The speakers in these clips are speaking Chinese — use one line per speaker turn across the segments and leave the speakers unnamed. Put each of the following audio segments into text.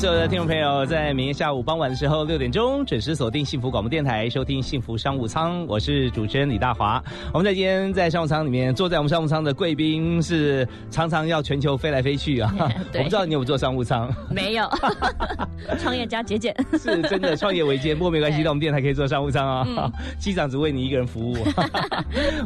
所有的听众朋友，在明天下午傍晚的时候六点钟准时锁定幸福广播电台，收听幸福商务舱。我是主持人李大华。我们在今天在商务舱里面，坐在我们商务舱的贵宾是常常要全球飞来飞去啊。我不知道你有没有坐商务舱？
没有，创业家节俭
是真的创业维艰，不过没关系，到我们电台可以坐商务舱啊。机长只为你一个人服务。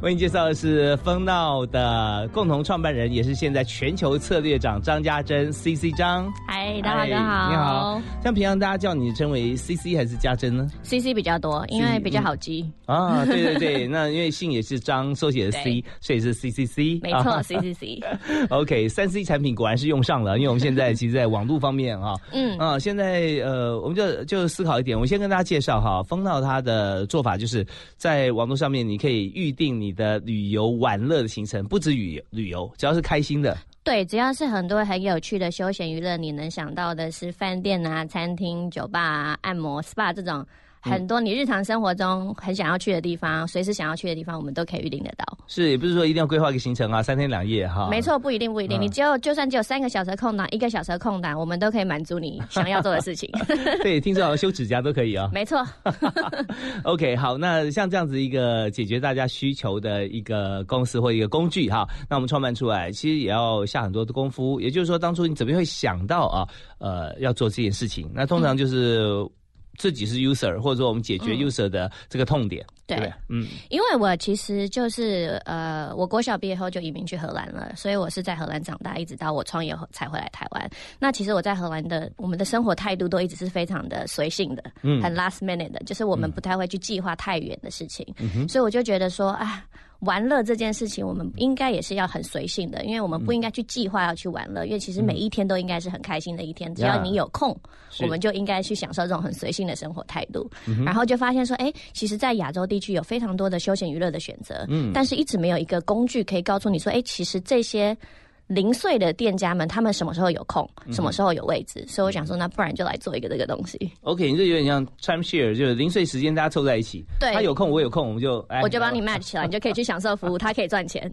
为你介绍的是风闹的共同创办人，也是现在全球策略长张家珍 C C 张。
嗨，大华哥好。
你好，像平常大家叫你称为 C C 还是家珍呢
？C C 比较多，因为比较好记
啊。对对对，那因为姓也是张，缩写的 C，所以是 C C C。
没错，C C C。
OK，三 C 产品果然是用上了，因为我们现在其实，在网络方面啊，嗯啊，现在呃，我们就就思考一点，我先跟大家介绍哈，风道它的做法就是在网络上面，你可以预定你的旅游玩乐的行程，不止旅旅游，只要是开心的。
对，只要是很多很有趣的休闲娱乐，你能想到的是饭店啊、餐厅、酒吧、按摩、SPA 这种。很多你日常生活中很想要去的地方，随时想要去的地方，我们都可以预定得到。
是，也不是说一定要规划一个行程啊，三天两夜哈。
没错，不一定，不一定。你只有就算只有三个小时空档，一个小时空档，我们都可以满足你想要做的事情。
对，听说好像修指甲都可以啊。
没错。
OK，好，那像这样子一个解决大家需求的一个公司或一个工具哈，那我们创办出来，其实也要下很多的功夫。也就是说，当初你怎么会想到啊，呃，要做这件事情？那通常就是。自己是 user，或者说我们解决 user 的这个痛点，对，
嗯，因为我其实就是呃，我国小毕业后就移民去荷兰了，所以我是在荷兰长大，一直到我创业后才回来台湾。那其实我在荷兰的我们的生活态度都一直是非常的随性的，嗯，很 last minute 的，就是我们不太会去计划太远的事情，嗯所以我就觉得说啊。玩乐这件事情，我们应该也是要很随性的，因为我们不应该去计划要去玩乐，因为其实每一天都应该是很开心的一天。只要你有空，我们就应该去享受这种很随性的生活态度。然后就发现说，哎，其实，在亚洲地区有非常多的休闲娱乐的选择，嗯，但是一直没有一个工具可以告诉你说，哎，其实这些。零碎的店家们，他们什么时候有空，什么时候有位置，所以我想说，那不然就来做一个这个东西。
OK，你这有点像 time share，就是零碎时间大家凑在一起，
对，
他有空我有空，我们就
我就帮你 match 起来，你就可以去享受服务，他可以赚钱。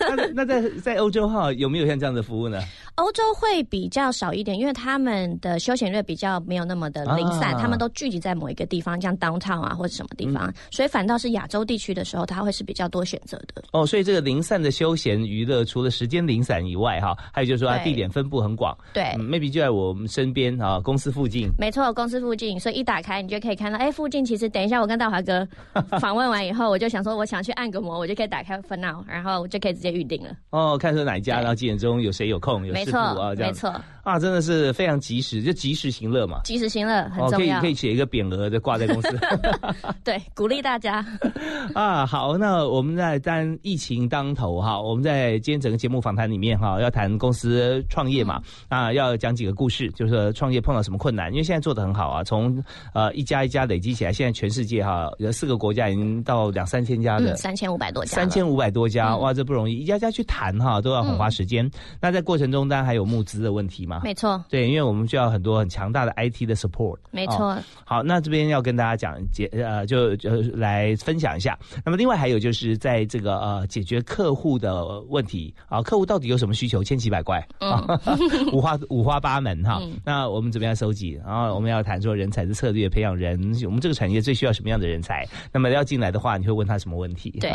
那那在在欧洲哈有没有像这样的服务呢？
欧洲会比较少一点，因为他们的休闲乐比较没有那么的零散，他们都聚集在某一个地方，像 downtown 啊或者什么地方，所以反倒是亚洲地区的时候，他会是比较多选择的。
哦，所以这个零散的休闲娱乐，除了时间零散以外，哈，还有就是说它地点分布很广。
对
，maybe 就在我们身边啊，公司附近。
没错，公司附近，所以一打开你就可以看到，哎，附近其实等一下我跟大华哥 访问完以后，我就想说我想去按个摩，我就可以打开 f n o 然后我就可以直接预定了。哦，
看说哪一家，然后几点钟有谁有空，有师傅啊这样。
没错
啊，真的是非常及时，就及时行乐嘛。
及时行乐很重
要，可以可以写一个匾额的挂在公司。
对，鼓励大家。
啊，好，那我们在当疫情当头哈，我们在今天整个节目访谈里面哈，要谈公司创业嘛，啊，要讲几个故事，就是创业碰到什么困难，因为现在做的很好啊，从呃一家一家累积起来，现在全世界哈有四个国家已经到两三千家的，
三千五百多家，
三千五百多家，哇，这不容易，一家家去谈哈，都要很花时间。那在过程中当然还有。募资的问题吗？
没错，
对，因为我们需要很多很强大的 IT 的 support。
没错，
好，那这边要跟大家讲解，呃，就就来分享一下。那么另外还有就是在这个呃解决客户的问题啊，客户到底有什么需求，千奇百怪啊，五花 五花八门哈。那我们怎么样收集？然后我们要谈说人才的策略，培养人，我们这个产业最需要什么样的人才？那么要进来的话，你会问他什么问题？
对，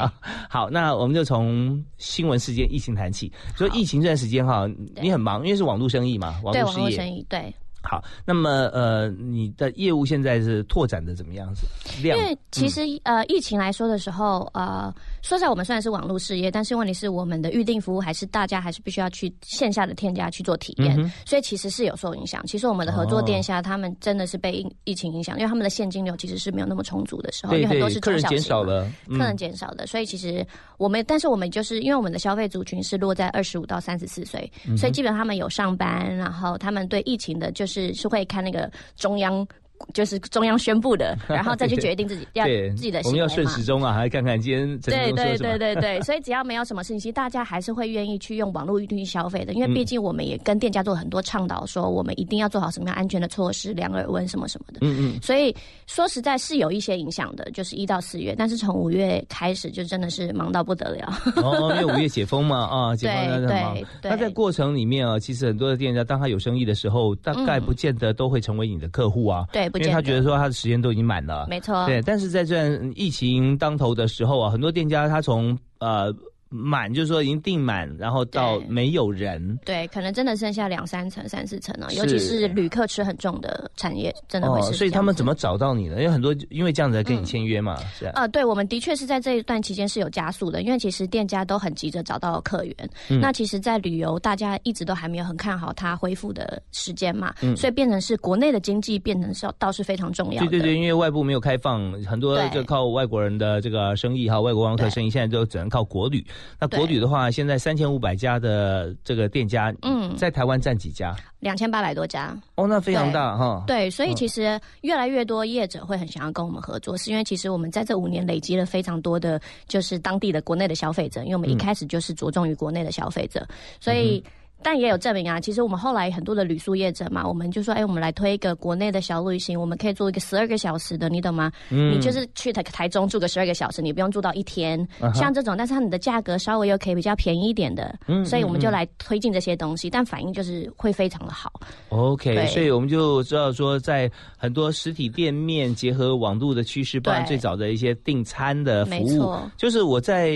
好，那我们就从新闻事件疫情谈起。所以疫情这段时间哈，你很忙。因为是网络生意嘛，
网络生意对。
好，那么呃，你的业务现在是拓展的怎么样子？
因为其实呃，疫情来说的时候，呃，说实在，我们虽然是网络事业，但是问题是我们的预定服务还是大家还是必须要去线下的店家去做体验，所以其实是有受影响。其实我们的合作店家他们真的是被疫情影响，因为他们的现金流其实是没有那么充足的时候，因为很多是
客人减少了，
客人减少的，所以其实我们，但是我们就是因为我们的消费族群是落在二十五到三十四岁，所以基本上他们有上班，然后他们对疫情的就是是是会看那个。中央就是中央宣布的，然后再去决定自己要
对
自己的
我们要。顺时钟啊，还看看今天陈
对对对对对，所以只要没有什么事情，其实大家还是会愿意去用网络预订消费的，因为毕竟我们也跟店家做了很多倡导，说我们一定要做好什么样安全的措施，量耳温什么什么的。
嗯嗯，
所以说实在是有一些影响的，就是一到四月，但是从五月开始就真的是忙到不得了。
哦，因为五月解封嘛，啊，解封那
对
很忙
对。对
那在过程里面啊，其实很多的店家，当他有生意的时候，大概不见得都会成为你的客户啊。
对，不
因为他觉得说他的时间都已经满了。
没错，
对，但是在这段疫情当头的时候啊，很多店家他从呃满，就是说已经订满，然后到没有人。
对，可能真的剩下两三层、三四层了，尤其是旅客吃很重的产业，真的会是、
哦，所以他们怎么？找到你呢？因为很多因为这样子来跟你签约嘛，是啊。
呃，对，我们的确是在这一段期间是有加速的，因为其实店家都很急着找到客源。
嗯
那其实，在旅游大家一直都还没有很看好它恢复的时间嘛，
嗯
所以变成是国内的经济变成是倒是非常重要的。
对对对，因为外部没有开放，很多就靠外国人的这个生意哈，外国观光客生意现在都只能靠国旅。那国旅的话，现在三千五百家的这个店家，
嗯
在台湾占几家？
两千八百多家。
哦，那非常大哈。
对，所以
嗯
其实越来越多业者会很想要跟我们合作，是因为其实我们在这五年累积了非常多的，就是当地的国内的消费者，因为我们一开始就是着重于国内的消费者，所以。但也有证明啊，其实我们后来很多的旅宿业者嘛，我们就说，哎，我们来推一个国内的小旅行，我们可以做一个十二个小时的，你懂吗？
嗯。
你就是去台台中住个十二个小时，你不用住到一天，
啊
像这种，但是它你的价格稍微又可以比较便宜一点的，
嗯
所以我们就来推进这些东西，但反应就是会非常的好。
OK，所以我们就知道说，在很多实体店面结合网络的趋势，包含最早的一些订餐的服务，就是我在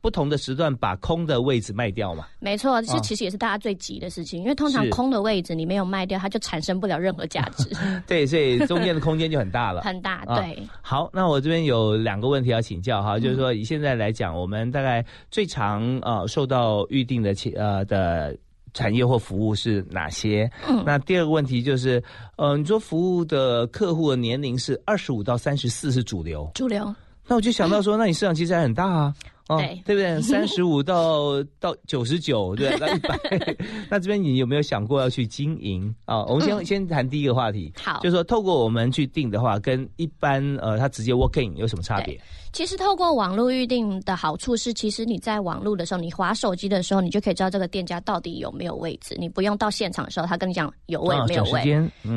不同的时段把空的位置卖掉嘛。
没错，这
啊
其实也是大家最急的事情，因为通常空的位置你没有卖掉，它就产生不了任何价值，
对，所以中间的空间就很大了。
很大。
啊
对，
好，那我这边有两个问题要请教哈，
嗯
就是说以现在来讲，我们大概最常呃受到预定的企呃的产业或服务是哪些？
嗯
那第二个问题就是，呃，你说服务的客户的年龄是二十五到三十四是主流，
主流
那我就想到说，那你市场其实还很大啊。哦，
对
对不对？三十五到到九十九，对，到一百。那这边你有没有想过要去经营啊？我们先、
嗯
先谈第一个话题，
好
就是说透过我们去定的话，跟一般呃他直接 work in 有什么差别？
其实透过网络预定的好处是，其实你在网络的时候，你划手机的时候，你就可以知道这个店家到底有没有位置，你不用到现场的时候，他跟你讲有位
啊
没有位。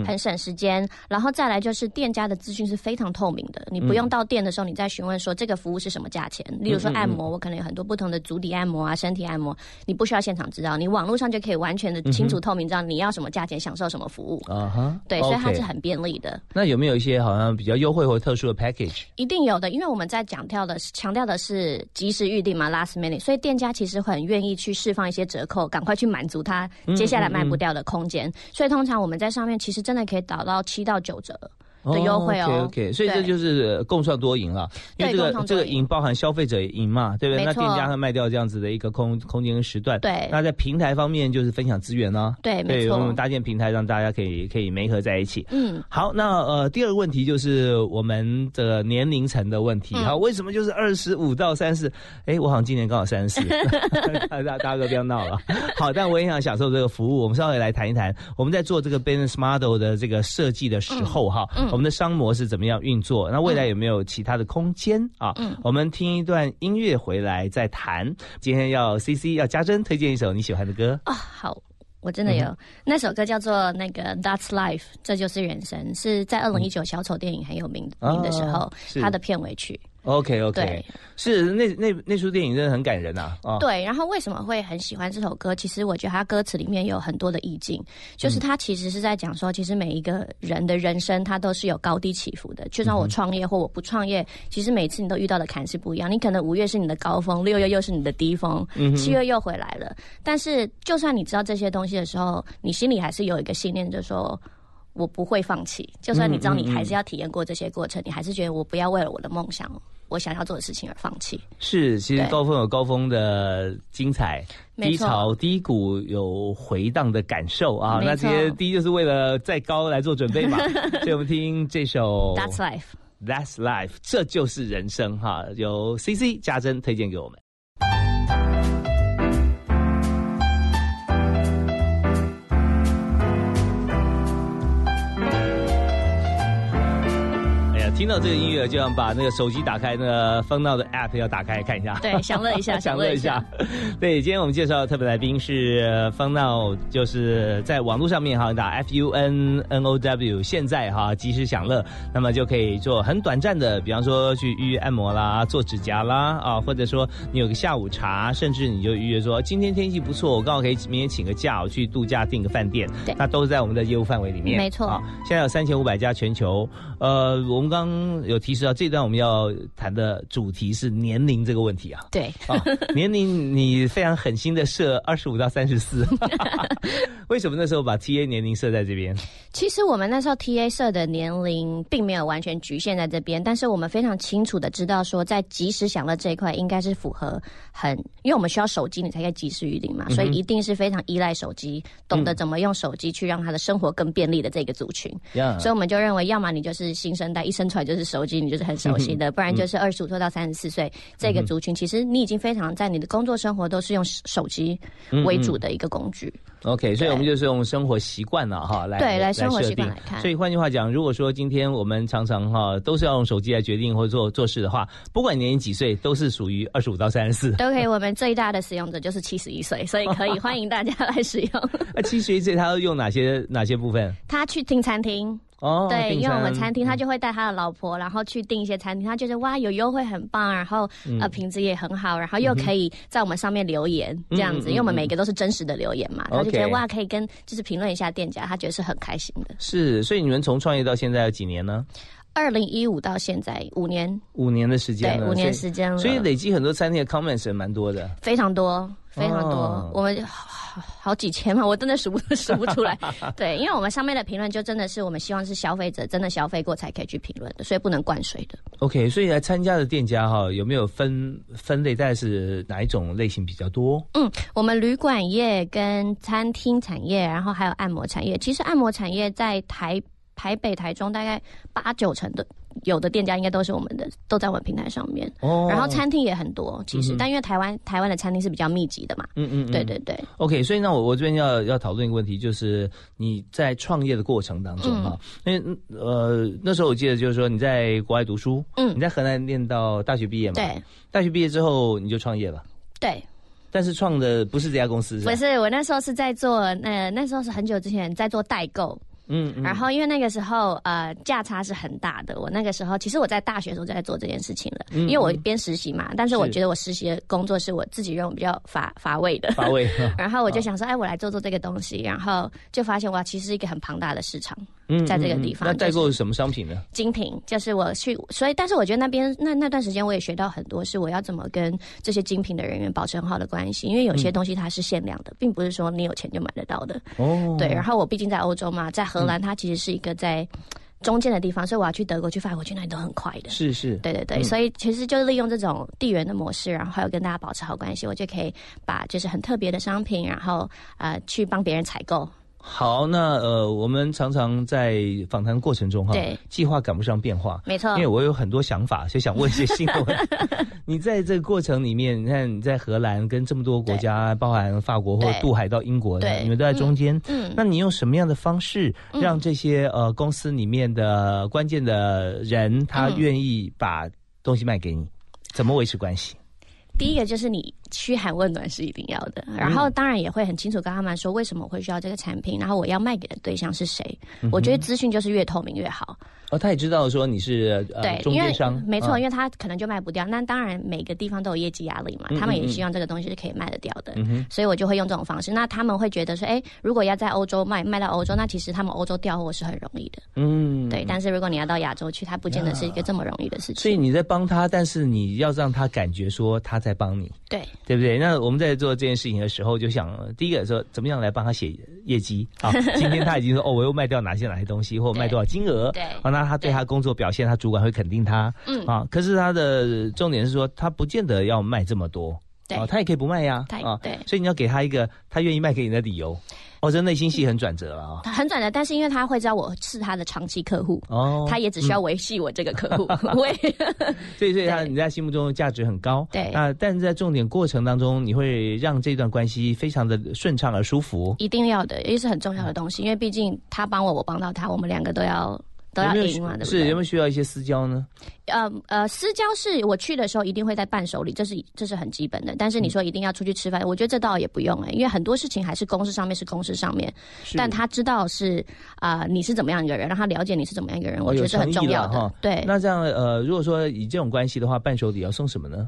很省时间，然后再来就是店家的资讯是非常透明的，你不用到店的时候，你再询问说这个服务是什么价钱。例如说按摩，我可能有很多不同的足底按摩啊、身体按摩，你不需要现场知道，你网络上就可以完全的清楚透明知道你要什么价钱，享受什么服务。
啊哈，
对，所以它是很便利的。
那有没有一些好像比较优惠或特殊的 package？
一定有的，因为我们在讲跳的是强调的是及时预定嘛，last minute，所以店家其实很愿意去释放一些折扣，赶快去满足他接下来卖不掉的空间。所以通常我们在上面其实真的可以打到七到九折。的优惠哦
OK OK，所以这就是呃共创多赢了，因为这个这个
赢
赢包含消费者赢嘛，对不对？那店家会卖掉这样子的一个空空间跟时段。
对
那在平台方面就是分享资源呢、
对，没
对，我们
错。
搭建平台让大家可以可以媒合在一起。
嗯，
好，那呃，第二个问题就是我们的年龄层的问题。
嗯
好，为什么就是二十五到三十？哎，我好像今年刚好三十，大大大哥不要闹了。好，但我也想享受这个服务。我们稍微来谈一谈，我们在做这个 business model 的这个设计的时候，哈、
嗯
我们的商模是怎么样运作？那未来有没有其他的空间啊？
嗯
我们听一段音乐回来再谈。今天要 C C 要加珍推荐一首你喜欢的歌。
哦，好。我真的有、
嗯
那首歌叫做那个《That's Life》，这就是人生，是在二零一九小丑电影很有名名的时候，它的片尾曲。
OK OK，是那那那出电影真的很感人呐啊。
对，然后为什么会很喜欢这首歌？其实我觉得它歌词里面有很多的意境，就是它其实是在讲说，其实每一个人的人生，它都是有高低起伏的。就算我创业或我不创业，其实每次你都遇到的坎是不一样。你可能五月是你的高峰，六月又是你的低峰，七月又回来了。但是，就算你知道这些东西的时候，你心里还是有一个信念，就是说。我不会放弃，就算你知道你还是要体验过这些过程，你还是觉得我不要为了我的梦想，我想要做的事情而放弃。
是，其实高峰有高峰的精彩，低潮低谷有回荡的感受啊。那这些低就是为了再高来做准备嘛。所以我们听这首
That's life。
That's Life，这就是人生哈。由 C C 加珍推荐给我们。听到这个音乐，就想把那个手机打开，那个风闹的 App 要打开看一下。
对，享乐一下，
享乐一下。对，今天我们介绍的特别来宾是风闹，就是在网络上面哈打 F U N N O W，现在哈及时享乐，那么就可以做很短暂的，比方说去预约按摩啦、做指甲啦啊，或者说你有个下午茶，甚至你就预约说今天天气不错，我刚好可以明天请个假，我去度假订个饭店，
对，
那都是在我们的业务范围里面。
没错，
现在有三千五百家全球，呃，我们刚有提示到这段我们要谈的主题是年龄这个问题啊。
对，
年龄你非常狠心的设二十五到三十四，为什么那时候把 T A 年龄设在这边？
其实我们那时候 T A 设的年龄并没有完全局限在这边，但是我们非常清楚的知道说，在即时享乐这一块应该是符合很，因为我们需要手机你才可以及时预定嘛，所以一定是非常依赖手机，懂得怎么用手机去让他的生活更便利的这个族群。所以我们就认为，要么你就是新生代，一生出来就是手机，你就是很熟悉的；不然就是二十五岁到三十四岁这个族群，其实你已经非常在你的工作生活都是用手机为主的一个工具。
OK，所以我们就是用生活习惯了哈来
对来生活习惯来看。
所以换句话讲，如果说今天我们常常哈都是要用手机来决定或做做事的话，不管年龄几岁，都是属于二十五到三十四。
都可以。我们最大的使用者就是七十一岁，所以可以欢迎大家来使用。
那七十一岁他要用哪些哪些部分？
他去订餐厅。哦，对，因为我们餐厅，他就会带他的老婆，然后去订一些餐厅，他觉得哇有优惠很棒，然后呃品质也很好，然后又可以在我们上面留言这样子，因为我们每个都是真实的留言嘛，他就觉得哇可以跟就是评论一下店家，他觉得是很开心的。
是，所以你们从创业到现在有几年呢？
二零一五到现在五年，
五年的时间，
对，五年时间了，
所以累积很多餐厅的 comments 也蛮多的，
非常多，非常多，我们。好几千嘛，我真的数不数不出来。对，因为我们上面的评论就真的是我们希望是消费者真的消费过才可以去评论的，所以不能灌水的。
OK，所以来参加的店家哈，有没有分分类？大概是哪一种类型比较多？
嗯，我们旅馆业跟餐厅产业，然后还有按摩产业。其实按摩产业在台台北、台中大概八九成的。有的店家应该都是我们的，都在我们平台上面。哦，然后餐厅也很多，其实，但因为台湾台湾的餐厅是比较密集的嘛。嗯嗯，对对对。
OK，所以那我我这边要要讨论一个问题，就是你在创业的过程当中啊，因为呃那时候我记得就是说你在国外读书，嗯，你在河南念到大学毕业嘛，
对，
大学毕业之后你就创业了，
对。
但是创的不是这家公司，
不是我那时候是在做，那那时候是很久之前在做代购。嗯，然后因为那个时候呃价差是很大的，我那个时候其实我在大学的时候就在做这件事情了，因为我边实习嘛，但是我觉得我实习的工作是我自己认为比较乏乏味的，
乏味。
然后我就想说，哎，我来做做这个东西，然后就发现哇，其实是一个很庞大的市场，在这个地方。
那代购是什么商品呢？
精品，就是我去，所以但是我觉得那边那那段时间我也学到很多，是我要怎么跟这些精品的人员保持很好的关系，因为有些东西它是限量的，并不是说你有钱就买得到的。哦，对。然后我毕竟在欧洲嘛，在荷兰，它其实是。一个在中间的地方，所以我要去德国、去法国、去那里都很快的。
是是，
对对对，所以其实就是利用这种地缘的模式，然后还有跟大家保持好关系，我就可以把就是很特别的商品，然后呃去帮别人采购。
好，那呃，我们常常在访谈过程中哈，计划赶不上变化，
没错。
因为我有很多想法，就想问一些新闻。你在这个过程里面，你看你在荷兰跟这么多国家，包含法国或渡海到英国的，你们都在中间。嗯，那你用什么样的方式让这些呃公司里面的关键的人他愿意把东西卖给你？怎么维持关系？
第一个就是你。嘘寒问暖是一定要的，然后当然也会很清楚跟他们说为什么我会需要这个产品，然后我要卖给的对象是谁。我觉得资讯就是越透明越好。
哦，他也知道说你是
对
中间商，
没错，因为他可能就卖不掉。那当然每个地方都有业绩压力嘛，他们也希望这个东西是可以卖得掉的。所以我就会用这种方式。那他们会觉得说，哎，如果要在欧洲卖卖到欧洲，那其实他们欧洲调货是很容易的。嗯，对。但是如果你要到亚洲去，它不见得是一个这么容易的事情。
所以你在帮他，但是你要让他感觉说他在帮你。
对，
对不对？那我们在做这件事情的时候，就想第一个说，怎么样来帮他写业绩 啊？今天他已经说，哦，我又卖掉哪些哪些东西，或卖多少金额？
对，
啊，那他对他工作表现，他主管会肯定他。嗯，啊，可是他的重点是说，他不见得要卖这么多。
哦，
他也可以不卖呀。
啊，对，
所以你要给他一个他愿意卖给你的理由。哦，这内心戏很转折了啊！
很转折，但是因为他会知道我是他的长期客户，哦，他也只需要维系我这个客户，为，
所以所以他你在心目中的价值很高，
对
啊，但是在重点过程当中，你会让这段关系非常的顺畅而舒服，
一定要的，也是很重要的东西，因为毕竟他帮我，我帮到他，我们两个都要。都要
有没有
赢嘛，对不
是有没？有需要一些私交呢？
呃呃，私交是我去的时候一定会在伴手礼，这是这是很基本的。但是你说一定要出去吃饭，我觉得这倒也不用哎、因为很多事情还是公事上面是公事上面，但他知道是啊、你是怎么样一个人，让他了解你是怎么样一个人，我觉得是很重要的。对
那这样呃，如果说以这种关系的话，伴手礼要送什么呢？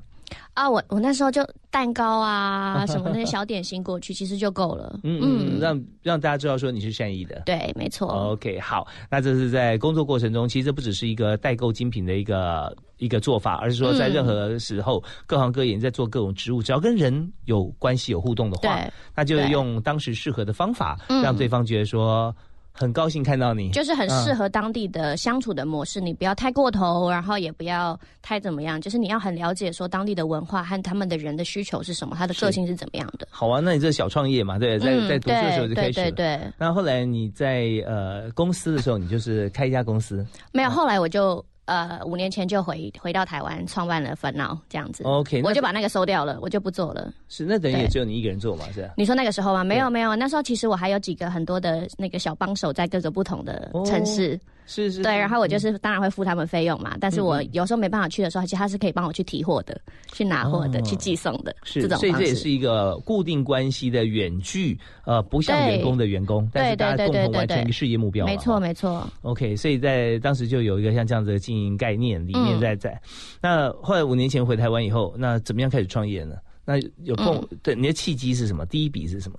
啊，我我那时候就蛋糕啊 什么那些小点心过去，其实就够了。
嗯嗯，让让大家知道说你是善意的。
对，没错。
OK，好，那这是在工作过程中，其实这不只是一个代购精品的一个一个做法，而是说在
嗯
任何时候、各行各业你在做各种职务，只要跟人有关系、有互动的话，那就用当时适合的方法，
嗯
让对方觉得说很高兴看到你。
就是很
嗯
适合当地的相处的模式，你不要太过头，然后也不要太怎么样，就是你要很了解说当地的文化和他们的人的需求是什么，他的个性是怎么样的。
好啊，那你这小创业嘛，对，在
嗯
在读书的时候就开始了。
对对对，
那后来你在呃公司的时候，你就是开一家公司
没有，后来我就呃五年前就回回到台湾，创办了烦恼这样子。
，OK，
我就把那个收掉了，我就不做了。
是那等于也只有你一个人做嘛，是吧？
你说那个时候吗？没有没有，那时候其实我还有几个很多的那个小帮手在各个不同的城市，
是是，
对，然后我就是当然会付他们费用嘛，但是我有时候没办法去的时候，其实他是可以帮我去提货的，去拿货的，
哦
去寄送的，
是
这，种。
所以这也是一个固定关系的远距，呃，不像员工的员工，但是
对对
大家共同
对对对
完成一个事业目标。
没错没错
，OK，所以在当时就有一个像这样子的经营概念理念
嗯
在在。那后来五年前回台湾以后，那怎么样开始创业呢？那有碰、
嗯
对你的契机是什么？第一笔是什么？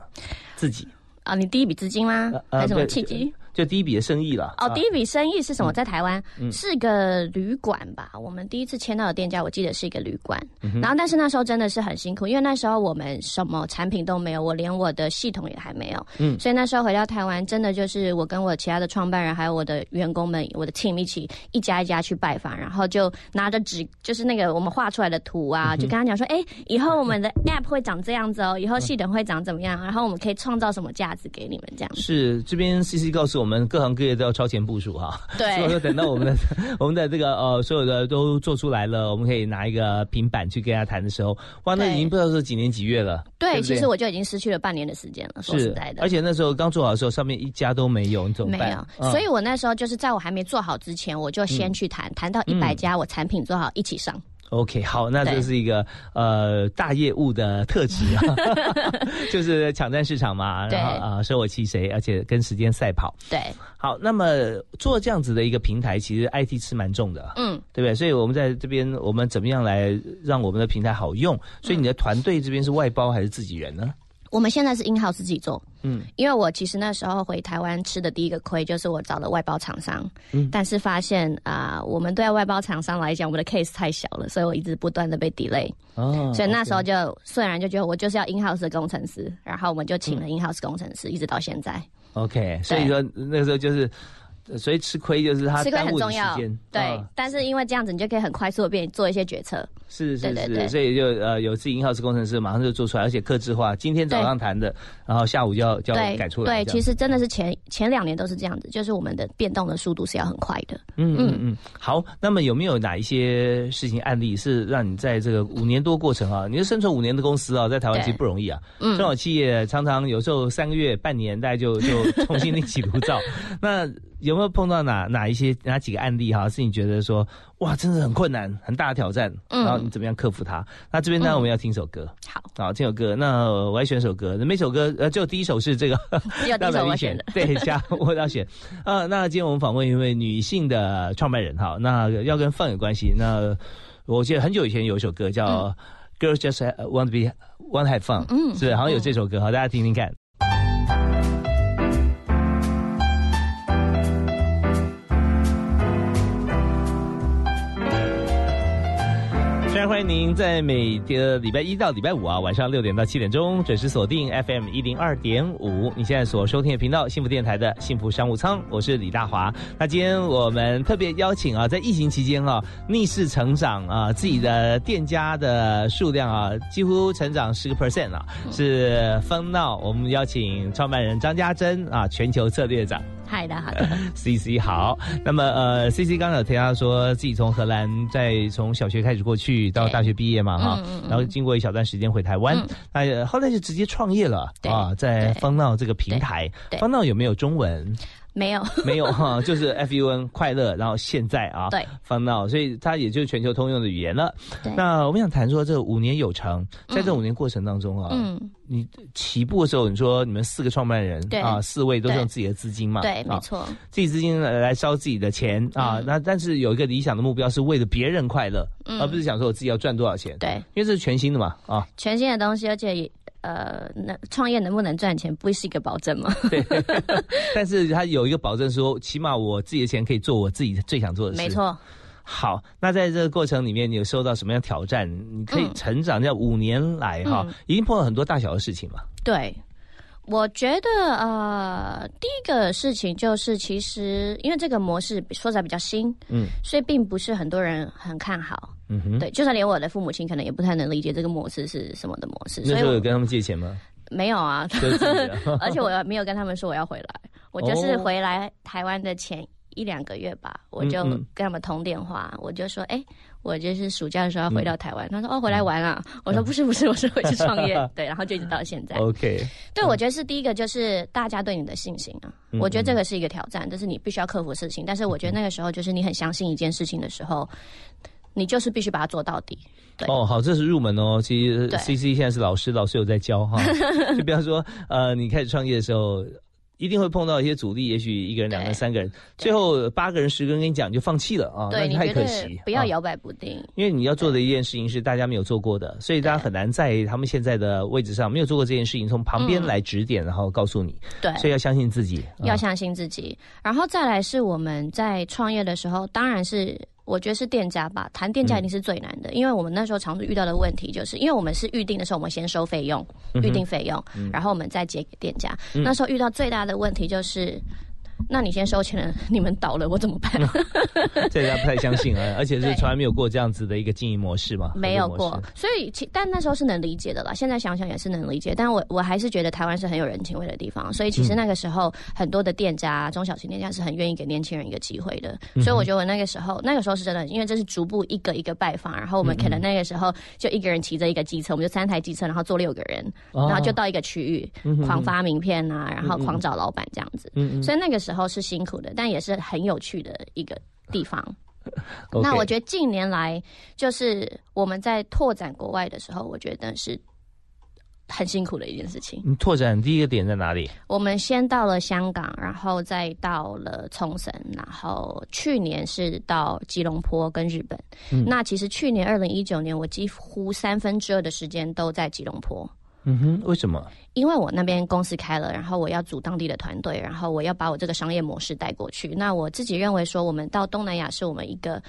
自己
啊，你第一笔资金吗？
呃
还是什么契机？
就第一笔的生意了。
哦，
啊
第一笔生意是什么？在台湾
嗯
是个旅馆吧？我们第一次签到的店家，我记得是一个旅馆。
嗯
然后，但是那时候真的是很辛苦，因为那时候我们什么产品都没有，我连我的系统也还没有。
嗯
所以那时候回到台湾，真的就是我跟我其他的创办人还有我的员工们，我的 team 一起一家一家去拜访，然后就拿着纸，就是那个我们画出来的图啊，就跟他讲说，哎，以后我们的 app 会长这样子哦，以后系统会长怎么样，然后我们可以创造什么价值给你们这样。
是这边 CC 告诉我们，各行各业都要超前部署哈。
对
所以说等到我们的 我们的这个呃所有的都做出来了，我们可以拿一个平板去跟他谈的时候，哇，那已经不知道是几年几月了。
对，
不
其实我就已经失去了半年的时间了。说实
是
在，的，
而且那时候刚做好的时候，上面一家都没有，你怎么办？
没有，
嗯
所以我那时候就是在我还没做好之前，我就先去谈，谈到一百家，我产品做好一起上。
OK，好，那这是一个呃大业务的特质啊，就是抢占市场嘛，然后啊、舍我其谁，而且跟时间赛跑。
对，
好，那么做这样子的一个平台，其实 IT 吃蛮重的，
嗯，
对不对？所以我们在这边，我们怎么样来让我们的平台好用？所以你的团队这边是外包还是自己人呢？
我们现在是 in house 自己做。
嗯，
因为我其实那时候回台湾吃的第一个亏就是我找了外包厂商，
嗯。
但是发现啊、我们对外包厂商来讲，我们的 case 太小了，所以我一直不断的被 delay，、
哦，
所以那时候就虽然就觉得我就是要 in house 的工程师，然后我们就请
嗯
了 in house 工程师，一直到现在。
OK，所以说那时候就是，呃所以吃亏就是他
吃亏
耽误你
很重要
时间，，
对，
啊
但是因为这样子，你就可以很快速的变做一些决策。
是是是，所以就呃有自己 in house 工程师马上就做出来，而且克制化，今天早上谈的，然后下午就要就要改出来。
对，其实真的是前前两年都是这样子，就是我们的变动的速度是要很快的。
嗯嗯嗯，好。那么有没有哪一些事情案例是让你在这个五年多过程啊？你是生存五年的公司啊，在台湾其实不容易啊。
嗯
中小企业常常有时候三个月、半年，大家就就重新另起炉灶。那有没有碰到哪哪一些哪几个案例哈、是你觉得说哇，真的很困难、很大的挑战，
嗯
然后你怎么样克服它？那这边呢，
嗯
我们要听首歌。
好，
好，听首歌。那我来选首歌，每首歌呃，就第一首是这个，
只有第一首 我选的。
对，加我要选。啊，那今天我们访问一位女性的创办人哈，那要跟放有关系。那我记得很久以前有一首歌叫《Girls Just Want to Be Want to Have Fun》，
嗯
是好像有这首歌，好，大家听听看。非常欢迎您在每个礼拜一到礼拜五啊晚上六点到七点钟准时锁定 FM 一零二点五。你现在所收听的频道幸福电台的幸福商务舱，我是李大华。那今天我们特别邀请啊，在疫情期间啊逆势成长啊，自己的店家的数量啊几乎成长十个 percent 啊，是风闹。我们邀请创办人张家珍啊，全球策略长。
好的，好的。
C C 好，那么呃，C C 刚才有听他说自己从荷兰在从小学开始过去到大学毕业嘛哈然后经过一小段时间回台湾
嗯，
那后来就直接创业了啊，在方闹这个平台方闹有没有中文？
没有，
没有哈，就是 F U N 快乐，然后现在啊，
对
，Fun Now，所以它也就是全球通用的语言了。那我们想谈说，这五年有成，在这五年过程当中啊，
嗯，
你起步的时候，你说你们四个创办人
对。
啊，四位都是用自己的资金嘛，
对，没
啊，
错，
自己资金来来烧自己的钱啊，
嗯。
那但是有一个理想的目标是为了别人快乐，
嗯。
而不是想说我自己要赚多少钱，
对，
因为这是全新的嘛，啊，
全新的东西，而且也呃，那创业能不能赚钱，不是一个保证吗。
对，但是他有一个保证说，起码我自己的钱可以做我自己最想做的事，
没。错，
好，那在这个过程里面，你有受到什么样挑战？你可以
嗯
成长，这样五年来哈，
嗯
一定碰到很多大小的事情嘛。
对。我觉得呃，第一个事情就是，其实因为这个模式说起来比较新，
嗯。
所以并不是很多人很看好。
嗯哼，
对，就算连我的父母亲可能也不太能理解这个模式是什么的模式，
那
所以我
时候有跟他们借钱吗？
没有啊，而且我没有跟他们说我要回来，我就是
哦。
回来台湾的前一两个月吧，我就跟他们通电话，我就说，哎、我就是暑假的时候要回到台湾。他说，哦，回
嗯
来玩啊。我说，不是不是，我是回去创业。对，然后就一直到现在。
OK，
对，我觉得是第一个，就是大家对你的信心啊。
嗯
我觉得这个是一个挑战，这是你必须要克服的事情。但是我觉得那个时候，就是你很相信一件事情的时候，你就是必须把它做到底。对
哦，好，这是入门哦。其实 C C 现在是老师，老师有在教哈。就比方说，呃，你开始创业的时候。一定会碰到一些阻力，也许一个人、两个人、三个人，最后八个人、十个人跟你讲，你就放弃了啊，那太可惜。啊
不要摇摆不定。
因为你要做的一件事情是大家没有做过的，所以大家很难在他们现在的位置上没有做过这件事情，从旁边
嗯
来指点，然后告诉你，
对，
所以要相信自己。啊
要相信自己。然后再来是我们在创业的时候，当然是我觉得是店家吧，谈店家一定是最难的，因为我们那时候常遇到的问题就是，因为我们是预定的时候，我们先收费用，预定费用，然后我们再结给店家。那时候遇到最大的问题就是。那你先收钱了，你们倒了，我怎么办？
这大家不太相信啊，而且是从来没有过这样子的一个经营模式嘛，
没有过所以其但那时候是能理解的啦。现在想想也是能理解，但我我还是觉得台湾是很有人情味的地方，所以其实那个时候很多的店家、中小型店家是很愿意给年轻人一个机会的。所以我觉得我那个时候，那个时候是真的，因为这是逐步一个一个拜访，然后我们可能那个时候就一个人骑着一个机车，我们就三台机车，然后坐六个人，
哦
然后就到一个区域，狂发名片啊，然后狂找老板这样子。
嗯嗯
所以那个时候是辛苦的，但也是很有趣的一个地方。那我觉得近年来，就是我们在拓展国外的时候，我觉得是很辛苦的一件事情。
你拓展第一个点在哪里？
我们先到了香港，然后再到了冲绳，然后去年是到吉隆坡跟日本。
嗯
那其实去年二零一九年，我几乎三分之二的时间都在吉隆坡。
嗯哼，为什么？
因为我那边公司开了，然后我要组当地的团队，然后我要把我这个商业模式带过去。那我自己认为说，我们到东南亚是我们一个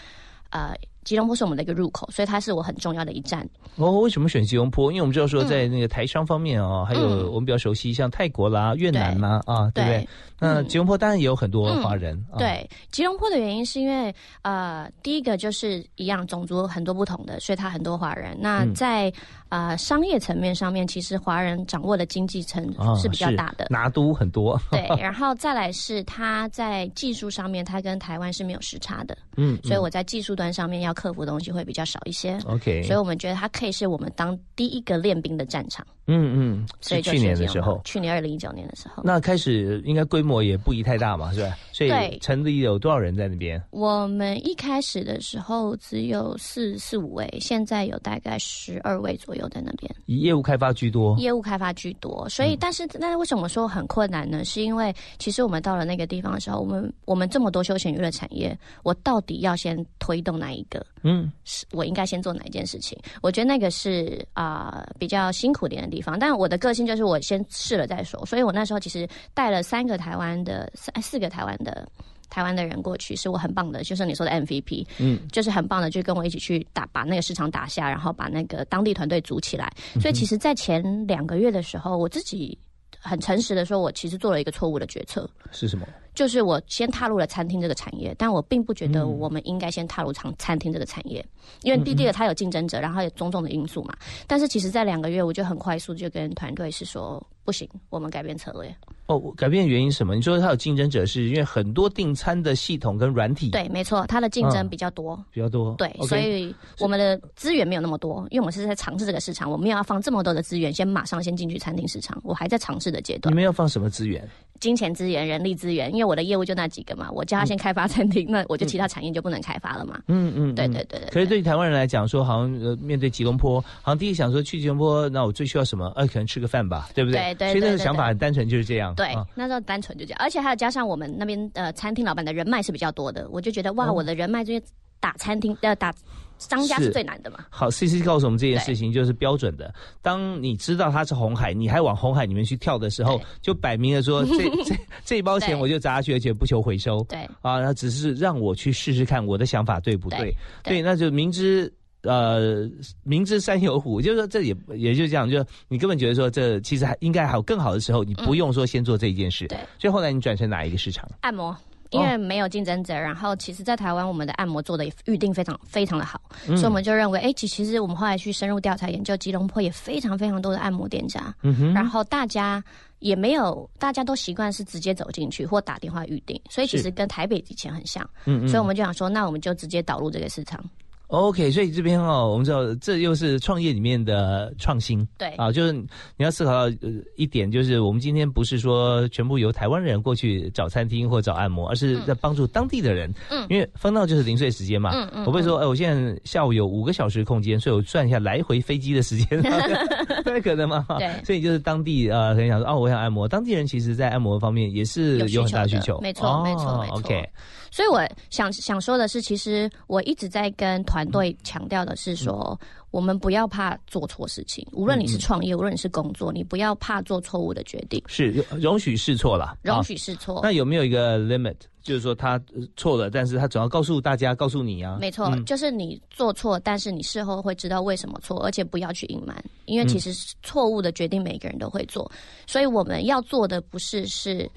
呃，吉隆坡是我们的一个入口，所以它是我很重要的一站。
哦，为什么选吉隆坡？因为我们知道说，在那个台商方面啊、还有
嗯
我们比较熟悉，像泰国啦、越南啦啊，对不对？那吉隆坡当然也有很多华人。啊，
对，吉隆坡的原因是因为呃，第一个就是一样种族很多不同的，所以它很多华人。那
嗯
在、呃商业层面上面，其实华人掌握的经济层
啊
是比较大的。
拿督很多。
对，然后再来是它在技术上面，它跟台湾是没有时差的，
嗯
所以我在技术端上面要克服的东西会比较少一些。
，OK，
所以我们觉得它可以是我们当第一个练兵的战场。
嗯嗯，
所以就
是去年的时候。
去年二零一九年的时候，
那开始应该规模也不宜太大嘛，是吧？所以
对
成立有多少人在那边？
我们一开始的时候只有四四五位，现在有大概十二位左右在那边，
以业务开发居多。
业务开发居多。所以，但是那为什么说很困难呢？是因为其实我们到了那个地方的时候，我们我们这么多休闲娱乐产业，我到底要先推动哪一个？
嗯，
是我应该先做哪一件事情？我觉得那个是啊、比较辛苦点的地方，但我的个性就是我先试了再说，所以我那时候其实带了三个台湾的三四个台湾的。台湾的人过去是我很棒的，就是你说的 MVP，
嗯，
就是很棒的，就跟我一起去打把那个市场打下，然后把那个当地团队组起来。所以其实，在前两个月的时候，我自己很诚实的说，我其实做了一个错误的决策，
是什么？
就是我先踏入了餐厅这个产业，但我并不觉得
嗯
我们应该先踏入餐餐厅这个产业，因为第一个它有竞争者，然后有种种的因素嘛。但是其实，在两个月我就很快速就跟团队是说，不行，我们改变策略。
哦，改变原因什么？你说它有竞争者，是因为很多订餐的系统跟软体
对，没错，它的竞争
嗯
比较多。
比较多。
对所以我们的资源没有那么多，因为我们是在尝试这个市场，我没有要放这么多的资源，先马上先进去餐厅市场，我还在尝试的阶段
你。们要放什么资源？
金钱资源、人力资源，因为我的业务就那几个嘛，我叫他先开发餐厅，那我就其他产业就不能开发了嘛。
嗯嗯，
对对对对。
可是对于台湾人来讲，说好像呃面对吉隆坡，好像第一想说去吉隆坡，那我最需要什么？呃，可能吃个饭吧，对不对？
对对。
所以那个想法很单纯，就是这样。
对，那时候单纯就这样，而且还有加上我们那边呃餐厅老板的人脉是比较多的，我就觉得哇，我的人脉这些打餐厅呃打。商家是最难的嘛？
好，C C 告诉我们这件事情就是标准的。当你知道它是红海，你还往红海里面去跳的时候，就摆明了说 这这这一包钱我就砸下去，而且不求回收。
对
啊，那只是让我去试试看我的想法对不对？对，那就明知呃明知山有虎，就是说这也也就这样，就你根本觉得说这其实还应该还有更好的时候，你不用说先做这一件事。
对，
所以后来你转成哪一个市场？
按摩。因为没有竞争者，然后其实，在台湾我们的按摩做的预定非常非常的好，所以我们就认为，哎，其其实我们后来去深入调查研究，吉隆坡也非常非常多的按摩店家，然后大家也没有，大家都习惯是直接走进去或打电话预定，所以其实跟台北以前很像，所以我们就想说，那我们就直接导入这个市场。
OK，所以这边哦，我们知道这又是创业里面的创新，
对
啊，就是你要思考到呃一点，就是我们今天不是说全部由台湾人过去找餐厅或找按摩，而是在帮助当地的人，嗯，因为分到就是零碎时间嘛，嗯嗯，我不会说，哎，我现在下午有五个小时空间，所以我算一下来回飞机的时间，不太可能吗，
对，
所以就是当地呃，很想说，哦，我想按摩，当地人其实在按摩方面也是有很大需求，
没错，没错，没错
，OK。
所以我想想说的是，其实我一直在跟团队强调的是说，我们不要怕做错事情。无论你是创业，无论你是工作，你不要怕做错误的决定。
是容许试错了，
容许试错。
那有没有一个 limit？就是说他错了，但是他总要告诉大家，告诉你啊。
没错，就是你做错，但是你事后会知道为什么错，而且不要去隐瞒，因为其实错误的决定每个人都会做。所以我们要做的不是是。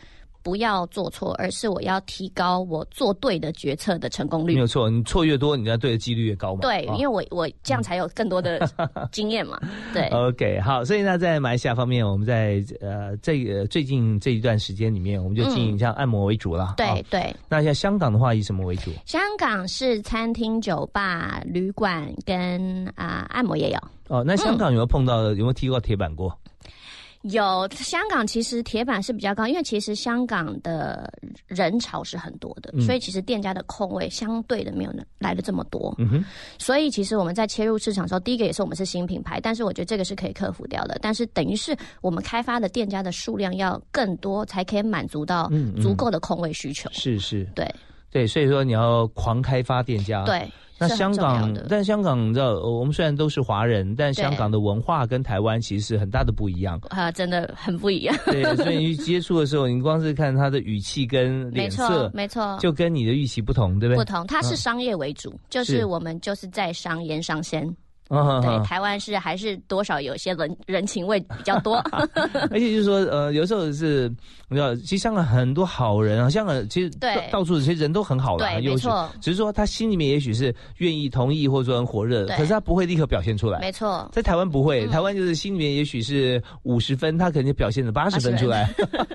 不要做错，而是我要提高我做对的决策的成功率。
没有错，你错越多，你要对的几率越高嘛。
对，因为我我这样才有更多的经验嘛。对。
OK，好，所以呢，在马来西亚方面，我们在呃这个最近这一段时间里面，我们就经营像按摩为主了。
对对。
那像香港的话，以什么为主？
香港是餐厅、酒吧、旅馆跟啊按摩也有。
哦，那香港有没有碰到有没有踢过铁板过？
有香港其实铁板是比较高，因为其实香港的人潮是很多的，所以其实店家的空位相对的没有来的这么多。嗯哼，所以其实我们在切入市场的时候，第一个也是我们是新品牌，但是我觉得这个是可以克服掉的。但是等于是我们开发的店家的数量要更多，才可以满足到足够的空位需求。
是是，
对
对，所以说你要狂开发店家。
对。
那香港，但香港你知道，我们虽然都是华人，但香港的文化跟台湾其实是很大的不一样
啊，真的很不一样。
对，所以你接触的时候，你光是看他的语气跟脸色，
没错，
就跟你的预期不同，对不对？
不同，它是商业为主，就是我们就是在商言商先。对，台湾是还是多少有些人人情味比较多，
而且就是说，呃，有时候是，你知道，其实香港很多好人啊，香港其实
对。
到处其实人都很好的，
对，没错，
只是说他心里面也许是愿意同意或者说很火热，可是他不会立刻表现出来，
没错，
在台湾不会，台湾就是心里面也许是五十分，他肯定表现了八十分出来，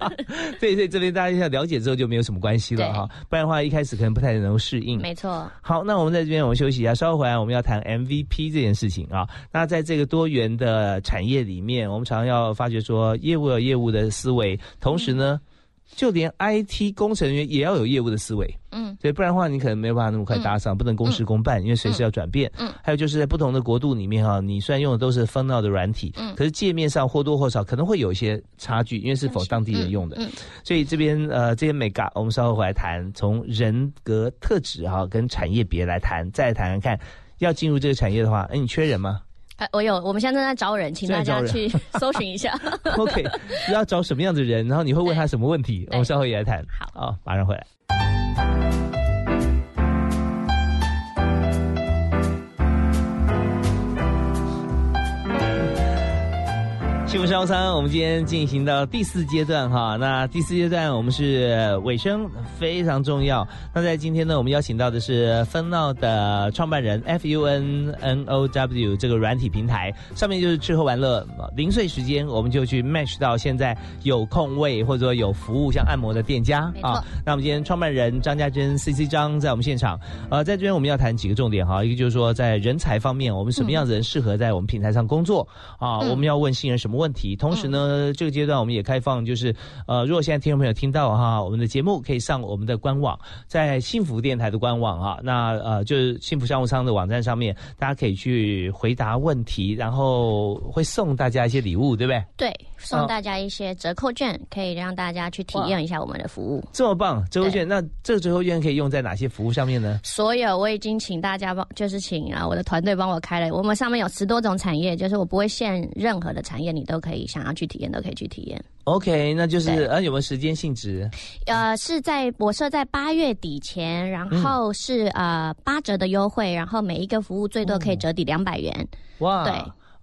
所以所以这边大家要了解之后就没有什么关系了哈，不然的话一开始可能不太能够适应，
没错。
好，那我们在这边我们休息一下，稍后回来我们要谈 MVP 这件事情啊，那在这个多元的产业里面，我们常常要发觉说，业务有业务的思维，同时呢，就连 IT 工程人员也要有业务的思维，嗯，所以不然的话，你可能没有办法那么快搭上，不能公事公办，因为随时要转变。嗯，还有就是在不同的国度里面哈，你虽然用的都是 Funnel 的软体，嗯，可是界面上或多或少可能会有一些差距，因为是否当地人用的。嗯，所以这边呃这些美嘎，我们稍后回来谈，从人格特质哈跟产业别来谈，再谈谈看。要进入这个产业的话，哎，你缺人吗？
哎，我有，我们现在正在招人，请大家去 搜寻一下。
OK，要找什么样的人？然后你会问他什么问题？我们稍后也来谈。
好，
啊，马上回来。幸福商餐，我们今天进行到第四阶段哈。那第四阶段我们是尾声，非常重要。那在今天呢，我们邀请到的是芬闹的创办人 F U N N O W 这个软体平台，上面就是吃喝玩乐，零碎时间我们就去 match 到现在有空位或者说有服务像按摩的店家
啊。
那我们今天创办人张家珍 C C 张在我们现场，呃，在这边我们要谈几个重点哈。一个就是说在人才方面，我们什么样子人适合在我们平台上工作啊？我们要问新人什么问？问题。同时呢，这个阶段我们也开放，就是呃，如果现在听众朋友听到哈，我们的节目可以上我们的官网，在幸福电台的官网啊，那呃，就是幸福商务舱的网站上面，大家可以去回答问题，然后会送大家一些礼物，对不对？
对，送大家一些折扣券，可以让大家去体验一下我们的服务。
这么棒，折扣券，那这个折扣券可以用在哪些服务上面呢？
所有我已经请大家帮，就是请啊我的团队帮我开了，我们上面有十多种产业，就是我不会限任何的产业，你都可以想要去体验，都可以去体验。
OK，那就是
对
呃有没有时间性质？
呃，是在我设在八月底前，然后是、呃八折的优惠，然后每一个服务最多可以折抵两百元。
哇，
对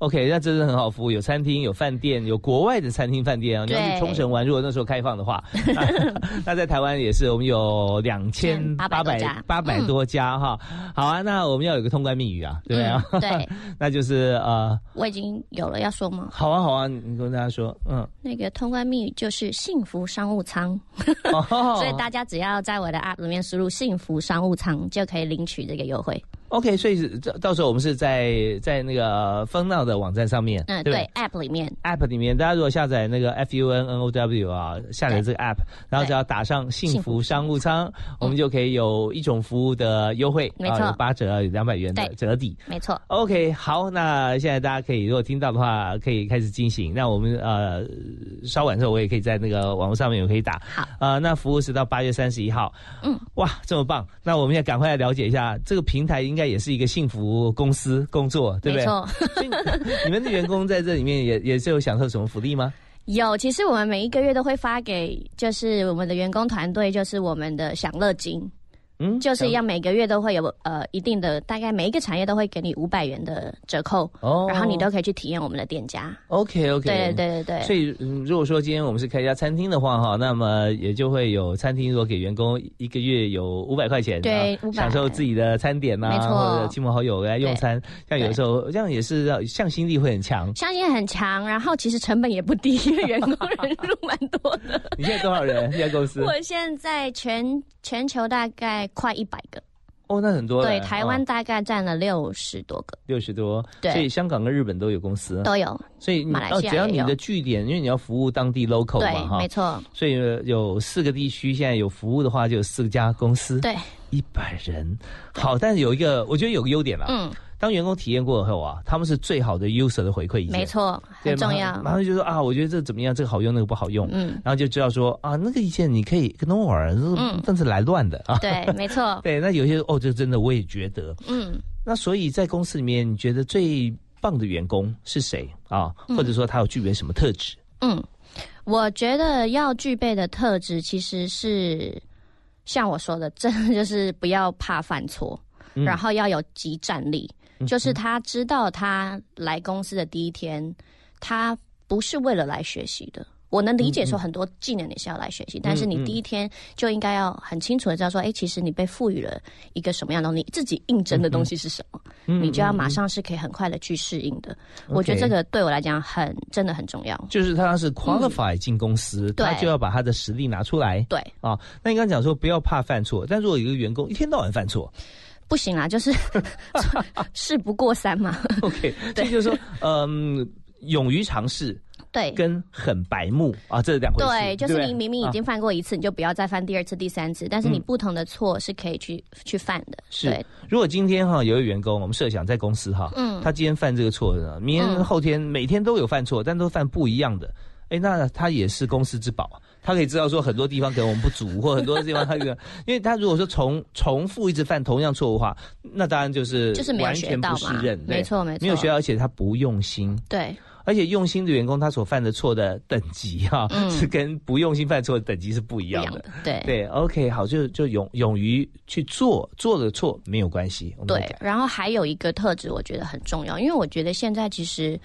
，OK，那真的很好服务，有餐厅，有饭店，有国外的餐厅饭店啊。你要去冲绳玩，如果那时候开放的话，那在台湾也是，我们有两千八
800多
百
家
八百多家哈。好啊，那我们要有个通关密语啊，对不对啊？
嗯对，
那就是呃，
我已经有了，要说吗？
好啊好啊，你跟大家说，嗯，
那个通关密语就是幸福商务舱，
哦
所以大家只要在我的 App 里面输入“幸福商务舱”，就可以领取这个优惠。
OK，所以是到到时候我们是在在那个风闹的网站上面，
嗯，
不
对，App 里面
App 里面，大家如果下载那个 F U N N O W 啊，下载这个 App，然后只要打上“幸福商务舱”，我们就可以有一种服务的优惠，
没错
八折，有两百元的折抵。
没错。
OK，好，那现在大家可以如果听到的话，可以开始进行。那我们呃稍晚之后，我也可以在那个网络上面也可以打。
好，
呃，那服务是到八月三十一号。
嗯，
哇，这么棒！那我们也赶快来了解一下，这个平台应该也是一个幸福公司工作，对不对？你们的员工在这里面也也是有享受什么福利吗？
有。其实我们每一个月都会发给，就是我们的员工团队，就是我们的享乐金，
嗯，
就是一样，每个月都会有呃一定的，大概每一个产业都会给你五百元的折扣，
哦
然后你都可以去体验我们的店家。
OK OK，
对对对对
所以，嗯，如果说今天我们是开一家餐厅的话，哈，那么也就会有餐厅如果给员工一个月有五百块钱，
对
啊
500
享受自己的餐点呐、或者亲朋好友来用餐，像有的时候这样也是要向心力会很强。
向心力很强，然后其实成本也不低，因为员工人数蛮多的。
你现在多少人？这家公司？
我现在全全球大概快一百个，
哦，那很多。
对，台湾
哦。
大概占了六十多个，
六十多，
对。
所以香港跟日本都有公司，
都有。
所以你
马来
西亚，只要你的据点，因为你要服务当地 local 嘛，哈，
没错，
所以呃有四个地区现在有服务的话，就有四家公司，
对，
一百人。好，但是有一个，我觉得有个优点了，
嗯，
当员工体验过后啊，他们是最好的 user 的回馈意见，
没错，很重要
马上。就说啊，我觉得这怎么样，这个好用，那个不好用，
嗯，
然后就知道说啊，那个意见你可以跟我玩，
嗯
但是来乱的 啊。
对，没错，
对，那有些哦，这真的我也觉得。
嗯。
那所以在公司里面，你觉得最棒的员工是谁啊？或者说他有具备什么特质？
嗯，我觉得要具备的特质其实是像我说的，真的就是不要怕犯错，
嗯
然后要有即战力，就是他知道他来公司的第一天，他不是为了来学习的。我能理解说很多技能你是要来学习，但是你第一天就应该要很清楚的知道说，哎、其实你被赋予了一个什么样的东西，你自己应征的东西是什么，
嗯
你就要马上是可以很快的去适应的。我觉得这个对我来讲很真的很重要。
就是他是 qualify 进公司，
嗯
他就要把他的实力拿出来。
对，
啊。那你刚刚讲说不要怕犯错，但如果有一个员工一天到晚犯错
不行啦，就是 事不过三嘛。
OK，所以就是说，嗯，勇于尝试
对。
跟很白目啊，这是两回事。
对，就是你明明已
啊
经犯过一次，你就不要再犯第二次、第三次。但是你不同的错是可以去、去犯的。
是
对，
如果今天哈有一个员工，我们设想在公司哈，
嗯
他今天犯这个错呢，明天
嗯
后天每天都有犯错，但都犯不一样的，哎，那他也是公司之宝啊。他可以知道说很多地方可能我们不足，或很多地方他这个，因为他如果说重重复一直犯同样错误的话，那当然就是
就是没有学
完全
到嘛
不适任，
没错没错。
没有学到，而且他不用心，
对，
而且用心的员工他所犯的错的等级哈、
嗯。
是跟不用心犯错的等级是不一样的。
对。
对，OK，好，就就勇勇于去做，做了错没有关系。
对然后还有一个特质，我觉得很重要，因为我觉得现在其实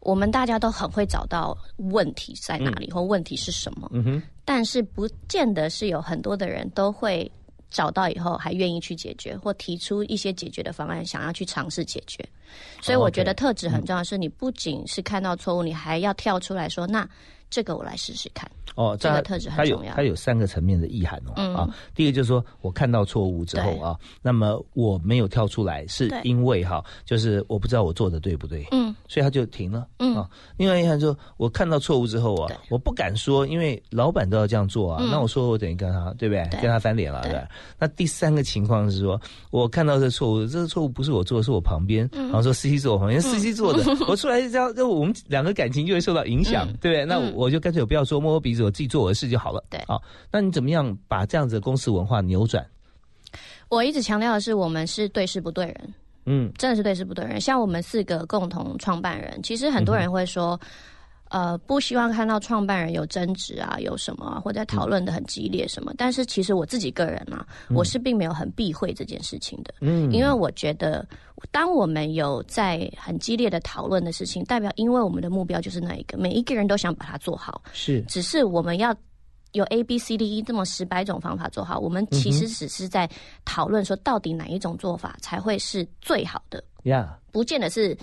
我们大家都很会找到问题在哪里、或问题是什么，
嗯哼，
但是不见得是有很多的人都会找到以后还愿意去解决，或提出一些解决的方案，想要去尝试解决。所以我觉得特质很重要，是你不仅是看到错误，你还要跳出来说，那这个我来试试看。
哦，
这个特质很重要
它有三个层面的意涵哦、
嗯
啊。第一个就是说我看到错误之后啊，那么我没有跳出来，是因为哈，就是我不知道我做的对不对，
嗯
所以他就停了。
嗯
啊，另外一项说，我看到错误之后啊，我不敢说，因为老板都要这样做啊，
嗯
那我说我等于跟他对不对？
对
跟他翻脸了，
对
对？那第三个情况是说，我看到这错误，这个错误不是我做的，是我旁边，
嗯
然后说司机坐我旁边司机做的，我出来这样，那我们两个感情就会受到影响，
嗯
对不对？那
嗯
我就干脆我不要说，摸摸鼻子，我自己做我的事就好了。
对
好，那你怎么样把这样子的公司文化扭转？
我一直强调的是，我们是对事不对人。
嗯
真的是对事不对人。像我们四个共同创办人，其实很多人会说，呃，不希望看到创办人有争执啊，有什么、啊，或者讨论的很激烈什么。但是其实我自己个人啊，我是并没有很避讳这件事情的，
嗯
因为我觉得，当我们有在很激烈的讨论的事情，代表因为我们的目标就是那一个，每一个人都想把它做好，
是
只是我们要。有 A B C D E 这么十百种方法做好，我们其实只是在讨论说，到底哪一种做法才会是最好的。
呀。
不见得是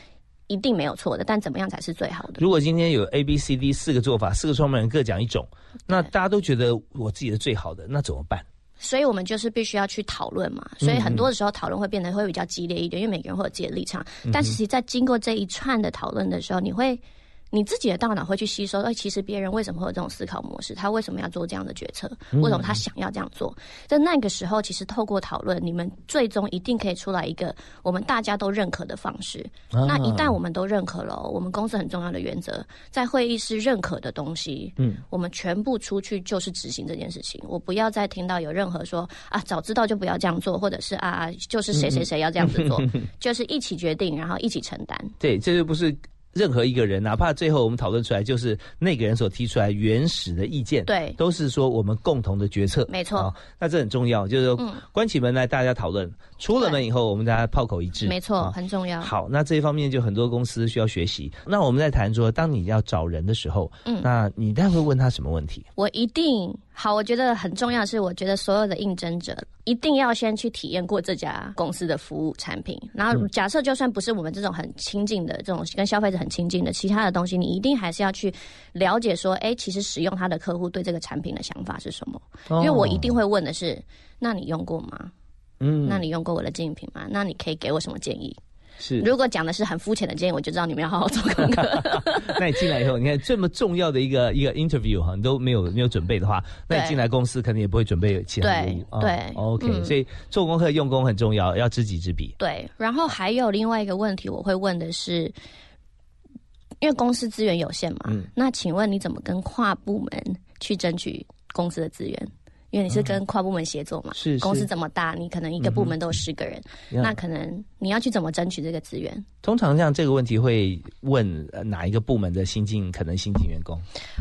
一定没有错的，但怎么样才是最好的？
如果今天有 A、B、C、D 四个做法，四个创办人各讲一种，那大家都觉得我自己的最好的，那怎么办？
所以我们就是必须要去讨论嘛。所以很多的时候讨论会变得会比较激烈一点，因为每个人会有自己的立场。但其实，在经过这一串的讨论的时候，你会。你自己的大脑会去吸收，哎，其实别人为什么会有这种思考模式？他为什么要做这样的决策？为什么他想要这样做？在那个时候，其实透过讨论，你们最终一定可以出来一个我们大家都认可的方式。那一旦我们都认可了哦，我们公司很重要的原则，在会议室认可的东西，
嗯，
我们全部出去就是执行这件事情。我不要再听到有任何说啊，早知道就不要这样做，或者是啊，就是谁谁谁要这样子做，就是一起决定，然后一起承担。
对，这就不是任何一个人，哪怕最后我们讨论出来，就是那个人所提出来原始的意见，
对。
都是说我们共同的决策，
没错。
啊那这很重要，就是说关起门来大家讨论，出了门以后我们大家炮口一致，
没错，
啊
很重要。
好，那这一方面就很多公司需要学习。那我们在谈说，当你要找人的时候，嗯，那你待会问他什么问题？
我一定好，我觉得很重要的是，我觉得所有的应征者一定要先去体验过这家公司的服务产品。然后假设就算不是我们这种很亲近的这种跟消费者很亲近的其他的东西，你一定还是要去了解说，哎，其实使用它的客户对这个产品的想法是什么？因为我一定会问的是，那你用过吗？
嗯，
那你用过我的竞品吗？那你可以给我什么建议？
是。
如果讲的是很肤浅的建议，我就知道你们要好好做功课。
那你进来以后，你看这么重要的一个一个 interview 哈，你都没有没有准备的话，那你进来公司肯定也不会准备其他的
对
物。
对
哦 OK，、
嗯
所以做功课用功很重要，要知己知彼。
对，然后还有另外一个问题，我会问的是，因为公司资源有限嘛，
嗯
那请问你怎么跟跨部门去争取公司的资源？因为你是跟跨部门协作嘛，
嗯是是
公司这么大，你可能一个部门都有十个人，
呀
那可能你要去怎么争取这个资源？
通常像这个问题会问呃哪一个部门的新进可能新进员工？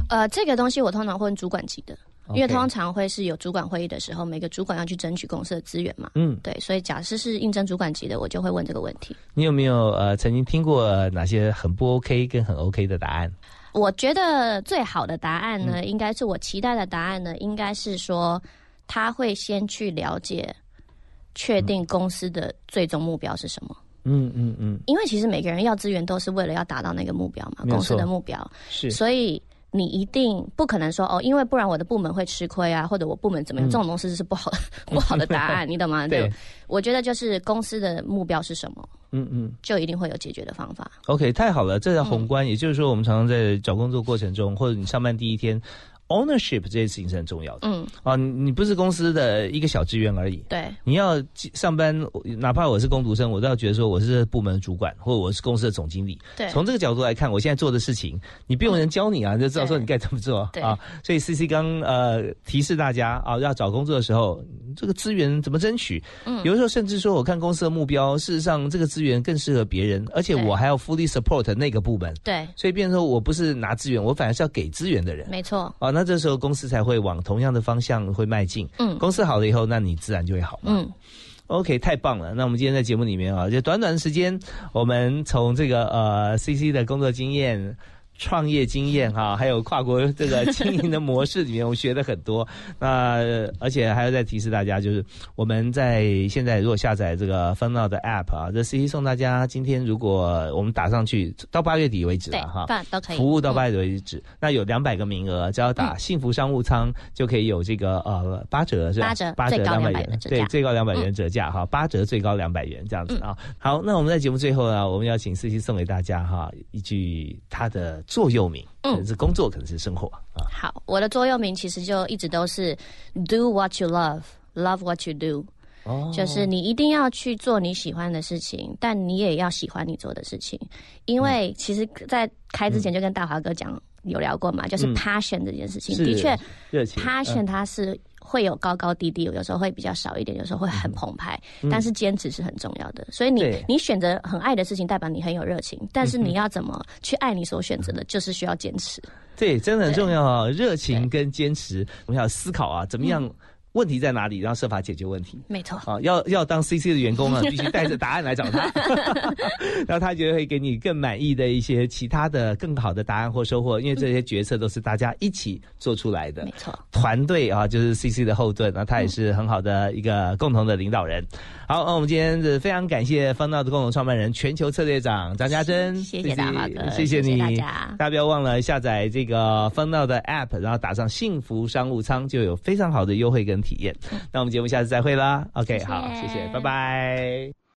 呃，这个东西我通常会问主管级的，因为通常会是有主管会议的时候，每个主管要去争取公司的资源嘛。
嗯，
对，所以假设是应征主管级的，我就会问这个问题。
你有没有呃曾经听过呃哪些很不 OK 跟很 OK 的答案？
我觉得最好的答案呢，应该是我期待的答案呢，应该是说他会先去了解、确定公司的最终目标是什么。
嗯嗯嗯，
因为其实每个人要资源都是为了要达到那个目标嘛，公司的目标，
是
所以。你一定不可能说哦，因为不然我的部门会吃亏啊，或者我部门怎么样？这种东西是不好的、不好的答案，你懂吗？
嗯对，
我觉得就是公司的目标是什么，
嗯嗯。
就一定会有解决的方法。
OK，太好了，这叫宏观。也就是说，我们常常在找工作过程中，或者你上班第一天，ownership 这件事情是很重要的。
嗯，
啊，你你不是公司的一个小职员而已。
对，
你要上班，哪怕我是工读生，我都要觉得说我是这部门主管，或者我是公司的总经理。
对
从这个角度来看，我现在做的事情，你不用人教你啊，你就知道说你该怎么做
对
啊。所以 C C 刚呃提示大家啊，要找工作的时候，这个资源怎么争取？嗯，有的时候甚至说，我看公司的目标，事实上这个资源更适合别人，而且我还要 fully support 那个部门。
对，
所以变成说我不是拿资源，我反而是要给资源的人。
没错。
啊，那这时候公司才会往同样的方向会迈进。
嗯
公司好了以后，那你自然就会好嘛。
嗯
，OK，太棒了。那我们今天在节目里面啊，就短短的时间，我们从这个呃 CC 的工作经验。创业经验哈，还有跨国这个经营的模式里面，我学的很多。那而且还要再提示大家，就是我们在现在如果下载这个 f u n n o 的 App 啊，这 C C 送大家，今天如果我们打上去到八月底为止了哈，
都可以
服务到八月底为止。那有两百个名额，只要打幸福商务舱就可以有这个呃八折是吧？
八折，八折两百元，
对，最高两百元折价哈，八折最高两百元这样子啊。好，那我们在节目最后呢，我们要请 C C 送给大家哈一句他的。座右铭，可能是工作，可能是生活啊。
好，我的座右铭其实就一直都是 “Do what you love, love what you do”。哦，就是你一定要去做你喜欢的事情，但你也要喜欢你做的事情。因为其实，在开之前就跟大华哥讲有聊过嘛，就是 passion 这件事情，的确，passion 它是。会有高高低低，有时候会比较少一点，有时候会很澎湃。但是坚持是很重要的，所以你你选择很爱的事情，代表你很有热情。但是你要怎么去爱你所选择的，就是需要坚持。
对，真的很重要啊！热情跟坚持，我们要思考啊，怎么样？问题在哪里？然后设法解决问题。
没错。
啊，要要当 CC 的员工呢，必须带着答案来找他，然后他觉得会给你更满意的一些其他的更好的答案或收获。因为这些决策都是大家一起做出来的。
没错。
团队啊，就是 CC 的后盾，那他也是很好的一个共同的领导人。好，那我们今天是非常感谢方道的共同创办人、全球策略长张家珍。
谢谢大华哥，
谢谢你。
大
家，大家不要忘了下载这个方道的 App，然后打上幸福商务舱，就有非常好的优惠跟。体验，那我们节目下次再会啦。OK，好，谢谢，拜拜。